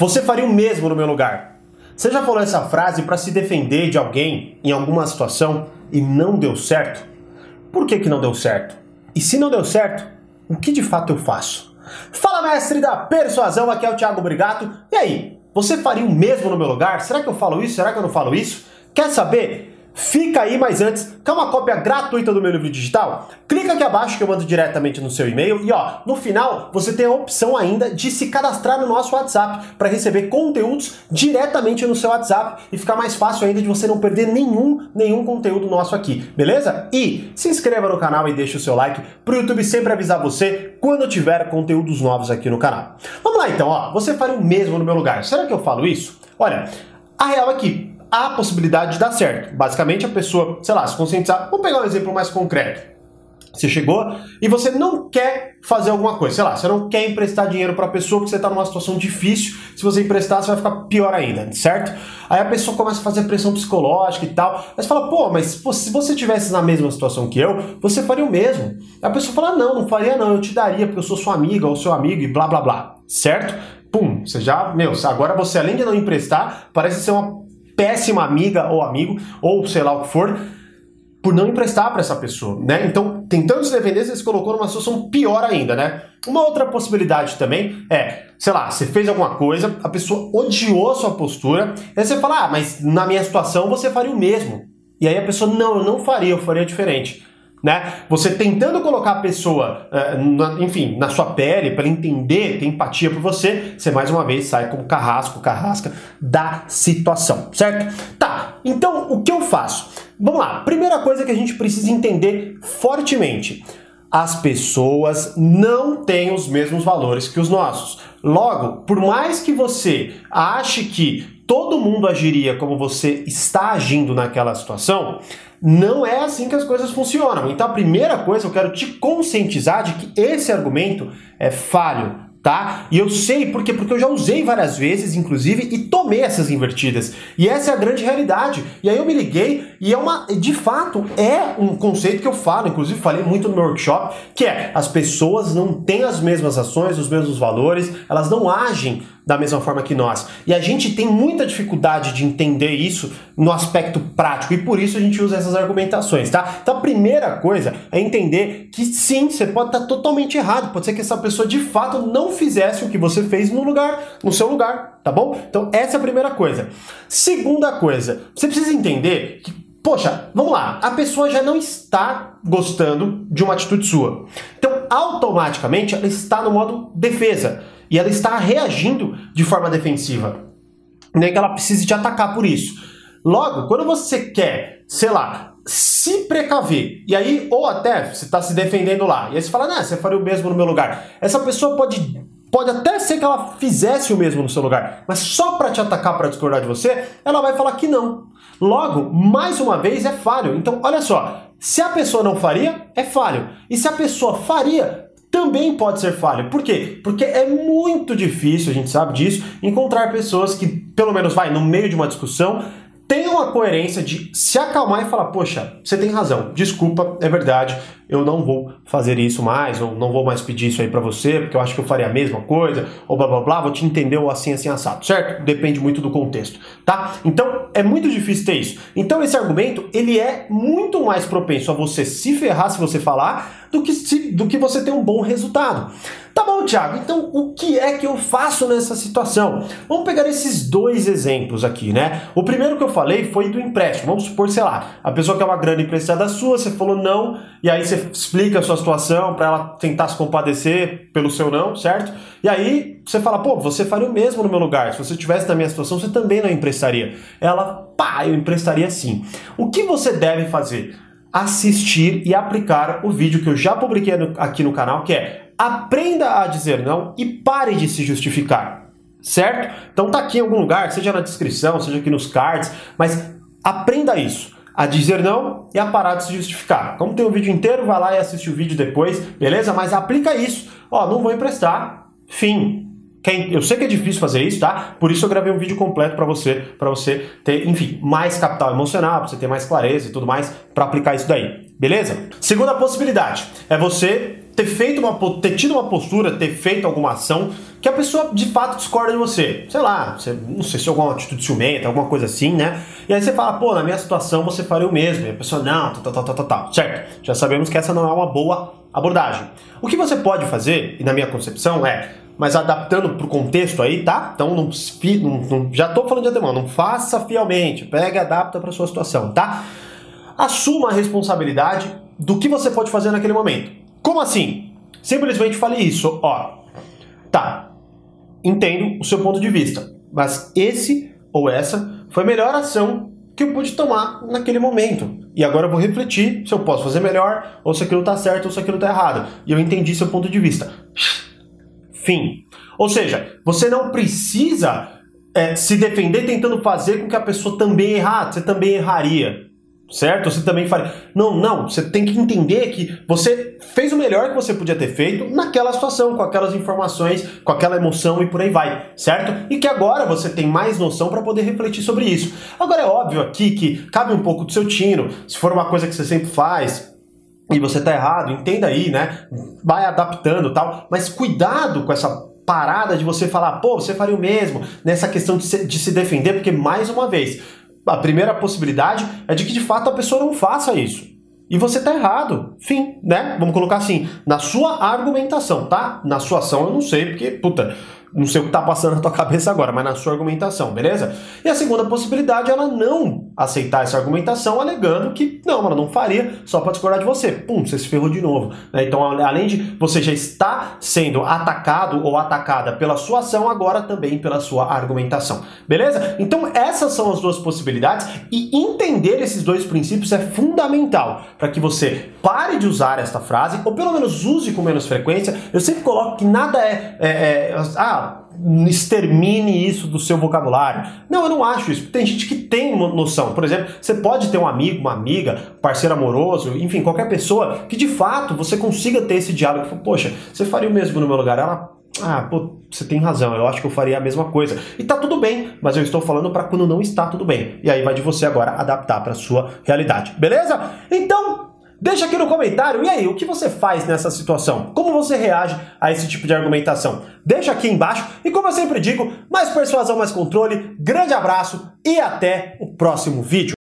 Você faria o mesmo no meu lugar? Você já falou essa frase para se defender de alguém em alguma situação e não deu certo? Por que, que não deu certo? E se não deu certo, o que de fato eu faço? Fala, mestre da persuasão, aqui é o Thiago Brigato. E aí, você faria o mesmo no meu lugar? Será que eu falo isso? Será que eu não falo isso? Quer saber? Fica aí, mas antes, quer uma cópia gratuita do meu livro digital? Clica aqui abaixo que eu mando diretamente no seu e-mail e ó, no final você tem a opção ainda de se cadastrar no nosso WhatsApp para receber conteúdos diretamente no seu WhatsApp e ficar mais fácil ainda de você não perder nenhum nenhum conteúdo nosso aqui, beleza? E se inscreva no canal e deixe o seu like para o YouTube sempre avisar você quando tiver conteúdos novos aqui no canal. Vamos lá então, ó, você faria o mesmo no meu lugar. Será que eu falo isso? Olha, a real é que há possibilidade de dar certo. Basicamente, a pessoa, sei lá, se conscientizar. Vamos pegar um exemplo mais concreto. Você chegou e você não quer fazer alguma coisa, sei lá, você não quer emprestar dinheiro para a pessoa porque você está numa situação difícil. Se você emprestar, você vai ficar pior ainda, certo? Aí a pessoa começa a fazer pressão psicológica e tal. Mas fala, pô, mas pô, se você estivesse na mesma situação que eu, você faria o mesmo. Aí a pessoa fala, não, não faria não, eu te daria porque eu sou sua amiga ou seu amigo e blá blá blá, certo? Pum, você já, meu, agora você além de não emprestar, parece ser uma péssima amiga ou amigo, ou sei lá o que for, por não emprestar para essa pessoa, né? Então, tentando se defender, você se colocou numa situação pior ainda, né? Uma outra possibilidade também é, sei lá, você fez alguma coisa, a pessoa odiou a sua postura, aí você fala, ah, mas na minha situação você faria o mesmo. E aí a pessoa, não, eu não faria, eu faria diferente né? Você tentando colocar a pessoa, na, enfim, na sua pele, para entender, ter empatia por você, você mais uma vez sai como carrasco, carrasca da situação, certo? Tá, então o que eu faço? Vamos lá, primeira coisa que a gente precisa entender fortemente. As pessoas não têm os mesmos valores que os nossos. Logo, por mais que você ache que todo mundo agiria como você está agindo naquela situação, não é assim que as coisas funcionam. Então a primeira coisa eu quero te conscientizar de que esse argumento é falho, tá? E eu sei por quê? Porque eu já usei várias vezes, inclusive, e tomei essas invertidas. E essa é a grande realidade. E aí eu me liguei e é uma, de fato, é um conceito que eu falo, inclusive falei muito no meu workshop, que é as pessoas não têm as mesmas ações, os mesmos valores, elas não agem da mesma forma que nós. E a gente tem muita dificuldade de entender isso no aspecto prático e por isso a gente usa essas argumentações, tá? Então a primeira coisa é entender que sim, você pode estar totalmente errado, pode ser que essa pessoa de fato não fizesse o que você fez no lugar, no seu lugar, tá bom? Então essa é a primeira coisa. Segunda coisa, você precisa entender que Poxa, vamos lá, a pessoa já não está gostando de uma atitude sua. Então, automaticamente, ela está no modo defesa e ela está reagindo de forma defensiva. Nem que ela precise te atacar por isso. Logo, quando você quer, sei lá, se precaver, e aí, ou até você está se defendendo lá, e aí você fala, né, você faria o mesmo no meu lugar. Essa pessoa pode, pode até ser que ela fizesse o mesmo no seu lugar, mas só para te atacar, para discordar de você, ela vai falar que não. Logo, mais uma vez, é falho. Então, olha só, se a pessoa não faria, é falho. E se a pessoa faria, também pode ser falha. Por quê? Porque é muito difícil, a gente sabe disso, encontrar pessoas que, pelo menos, vai no meio de uma discussão, tenham a coerência de se acalmar e falar: Poxa, você tem razão, desculpa, é verdade, eu não vou fazer isso mais, ou não vou mais pedir isso aí para você, porque eu acho que eu faria a mesma coisa, ou blá blá blá, vou te entender ou assim, assim, assado, certo? Depende muito do contexto, tá? Então é muito difícil ter isso. Então esse argumento ele é muito mais propenso a você se ferrar se você falar do que, se, do que você ter um bom resultado. Tá bom, Thiago, então o que é que eu faço nessa situação? Vamos pegar esses dois exemplos aqui, né? O primeiro que eu falei foi do empréstimo. Vamos supor, sei lá, a pessoa quer uma grana emprestada sua, você falou não, e aí você explica a sua situação para ela tentar se compadecer pelo seu não, certo? E aí você fala, pô, você faria o mesmo no meu lugar. Se você estivesse na minha situação, você também não emprestaria. Ela, pá, eu emprestaria sim. O que você deve fazer? Assistir e aplicar o vídeo que eu já publiquei aqui no canal, que é aprenda a dizer não e pare de se justificar. Certo? Então tá aqui em algum lugar, seja na descrição, seja aqui nos cards, mas aprenda isso. A dizer não e a parar de se justificar. Como tem o vídeo inteiro, vai lá e assiste o vídeo depois, beleza? Mas aplica isso. Ó, não vou emprestar. Fim. Quem, eu sei que é difícil fazer isso, tá? Por isso eu gravei um vídeo completo para você, para você ter, enfim, mais capital emocional, para você ter mais clareza e tudo mais para aplicar isso daí. Beleza? Segunda possibilidade é você ter feito uma ter tido uma postura, ter feito alguma ação que a pessoa de fato discorda de você. Sei lá, você, não sei se é alguma atitude ciumenta, alguma coisa assim, né? E aí você fala, pô, na minha situação você faria o mesmo. E a pessoa, não, tal, tal, tal, tal, tal. Certo? Já sabemos que essa não é uma boa abordagem. O que você pode fazer, e na minha concepção, é mas adaptando para o contexto aí, tá? Então não, não, já estou falando de antemão, não faça fielmente, pega e adapta para sua situação, tá? Assuma a responsabilidade do que você pode fazer naquele momento. Como assim? Simplesmente fale isso, ó. Tá, entendo o seu ponto de vista, mas esse ou essa foi a melhor ação que eu pude tomar naquele momento. E agora eu vou refletir se eu posso fazer melhor, ou se aquilo tá certo, ou se aquilo tá errado. E eu entendi seu ponto de vista. Fim. Ou seja, você não precisa é, se defender tentando fazer com que a pessoa também errar, você também erraria. Certo? Você também faria. Não, não. Você tem que entender que você fez o melhor que você podia ter feito naquela situação, com aquelas informações, com aquela emoção e por aí vai, certo? E que agora você tem mais noção para poder refletir sobre isso. Agora é óbvio aqui que cabe um pouco do seu tino. Se for uma coisa que você sempre faz, e você tá errado, entenda aí, né? Vai adaptando tal, mas cuidado com essa parada de você falar, pô, você faria o mesmo nessa questão de se, de se defender, porque mais uma vez, a primeira possibilidade é de que de fato a pessoa não faça isso. E você tá errado. Fim, né? Vamos colocar assim, na sua argumentação, tá? Na sua ação eu não sei, porque, puta, não sei o que tá passando na tua cabeça agora, mas na sua argumentação, beleza? E a segunda possibilidade é ela não aceitar essa argumentação, alegando que não, ela não faria só para discordar de você. Pum, você se ferrou de novo. Né? Então, além de você já estar sendo atacado ou atacada pela sua ação, agora também pela sua argumentação, beleza? Então, essas são as duas possibilidades e entender esses dois princípios é fundamental para que você pare de usar esta frase, ou pelo menos use com menos frequência. Eu sempre coloco que nada é, é, é ah, extermine isso do seu vocabulário. Não, eu não acho isso. Tem gente que tem noção. Por exemplo, você pode ter um amigo, uma amiga, parceiro amoroso, enfim, qualquer pessoa que de fato você consiga ter esse diálogo. Poxa, você faria o mesmo no meu lugar? Ela, ah, pô, você tem razão, eu acho que eu faria a mesma coisa. E tá tudo bem, mas eu estou falando para quando não está tudo bem. E aí vai de você agora adaptar para sua realidade. Beleza? Então, Deixa aqui no comentário, e aí, o que você faz nessa situação? Como você reage a esse tipo de argumentação? Deixa aqui embaixo e como eu sempre digo, mais persuasão, mais controle, grande abraço e até o próximo vídeo.